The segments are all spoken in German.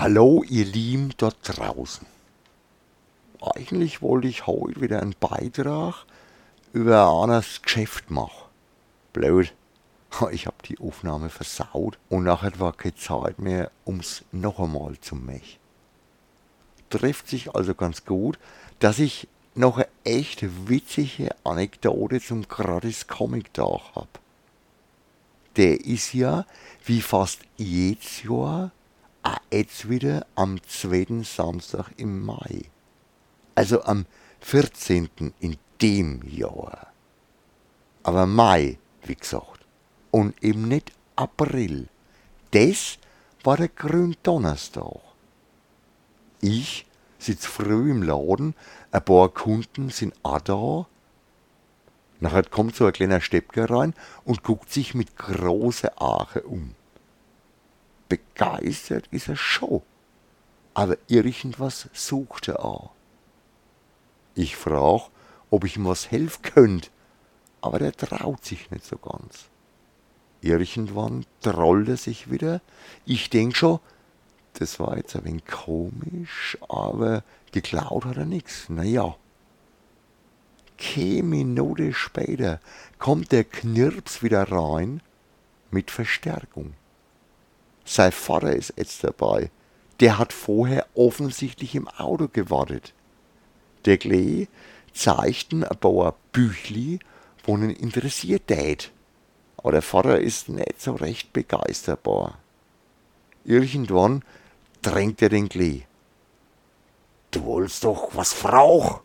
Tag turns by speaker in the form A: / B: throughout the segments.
A: Hallo, ihr Lieben dort draußen. Eigentlich wollte ich heute wieder einen Beitrag über eines Geschäft machen. Blöd. Ich hab die Aufnahme versaut und nachher war keine Zeit mehr, ums noch einmal zu machen. Trifft sich also ganz gut, dass ich noch eine echt witzige Anekdote zum Gratis Comic Tag hab. Der ist ja, wie fast jedes Jahr, jetzt wieder am zweiten Samstag im Mai. Also am 14. in dem Jahr. Aber Mai, wie gesagt. Und eben nicht April. Das war der Gründonnerstag. Ich sitz früh im Laden, ein paar Kunden sind auch da. Nachher kommt so ein kleiner Steppke rein und guckt sich mit großer Ache um. Begeistert ist er schon, aber irgendwas sucht er auch. Ich frag, ob ich ihm was helfen könnt, aber der traut sich nicht so ganz. Irgendwann trollt er sich wieder. Ich denk schon, das war jetzt ein wenig komisch, aber geklaut hat er nix. Na ja. Keine Minute später kommt der Knirps wieder rein mit Verstärkung. Sein Vater ist jetzt dabei. Der hat vorher offensichtlich im Auto gewartet. Der Klee zeigten ein paar Büchli, wo ihn interessiert tät. Aber der Vater ist nicht so recht begeisterbar. Irgendwann drängt er den Klee. Du wolltest doch was Frauch.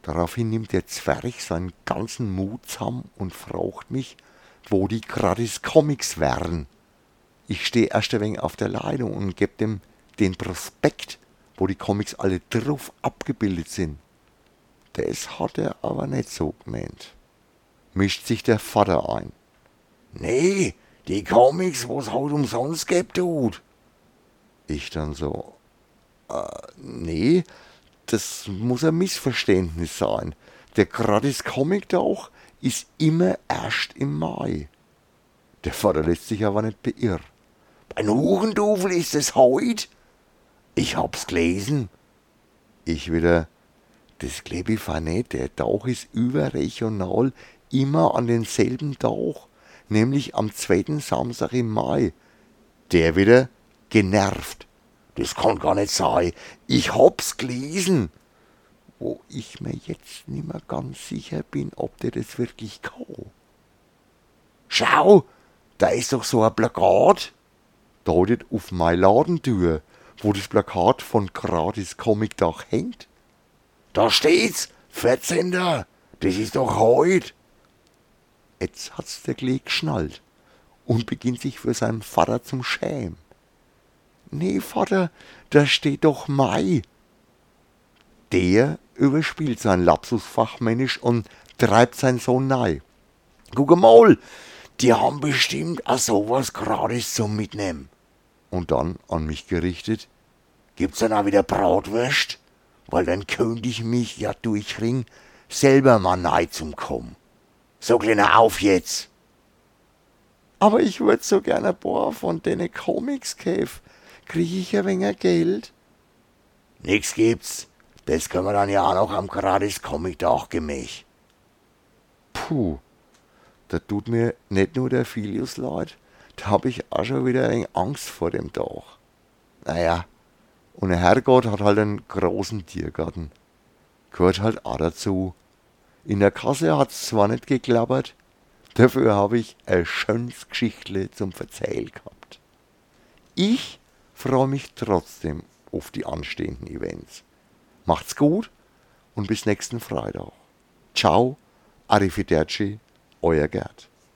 A: Daraufhin nimmt der Zwerg seinen ganzen Mut zusammen und fragt mich, wo die gratis Comics wären. Ich stehe erst ein wenig auf der Leitung und geb dem den Prospekt wo die Comics alle drauf abgebildet sind. Das hat er aber nicht so gemeint. Mischt sich der Vater ein. Nee, die Comics, wo's halt umsonst gibt, tut. Ich dann so, äh, nee, das muss ein Missverständnis sein. Der gratis Comic auch ist immer erst im Mai. Der Vater lässt sich aber nicht beirren. Bei Huchendufel ist es heut? Ich hab's gelesen. Ich wieder, das glaub ich nicht. Der Tag ist überregional immer an denselben Tag, nämlich am zweiten Samstag im Mai. Der wieder genervt. Das kann gar nicht sein. Ich hab's gelesen. Wo ich mir jetzt nimmer ganz sicher bin, ob der das wirklich kann. Schau, da ist doch so ein Plakat. Deutet auf meine Ladentür wo das Plakat von Gratis Comic Dach hängt? Da steht's, 14. Das ist doch heut. Jetzt hat's der Klee geschnallt und beginnt sich für seinen Vater zum Schämen. Nee, Vater, da steht doch Mai. Der überspielt sein Lapsus fachmännisch und treibt seinen Sohn nahe. Guck mal, die haben bestimmt auch sowas gratis zum Mitnehmen und dann an mich gerichtet, gibt's dann auch wieder Bratwürst? Weil dann könnte ich mich ja durchringen, selber mal nei zum kommen. So kleiner auf jetzt. Aber ich würd so gerne ein paar von denen Comics käf. Krieg ich ein wenig Geld? Nix gibt's. Das können wir dann ja auch noch am gratis Comic Tag gemäch. Puh, da tut mir nicht nur der Filius leid, da hab ich auch schon wieder ein Angst vor dem Tag. Naja, und der Herrgott hat halt einen großen Tiergarten. Gehört halt auch dazu. In der Kasse hat's zwar nicht geklappert, dafür habe ich ein schönes Geschichtle zum Verzählen gehabt. Ich freue mich trotzdem auf die anstehenden Events. Macht's gut und bis nächsten Freitag. Ciao, arrivederci, euer Gerd.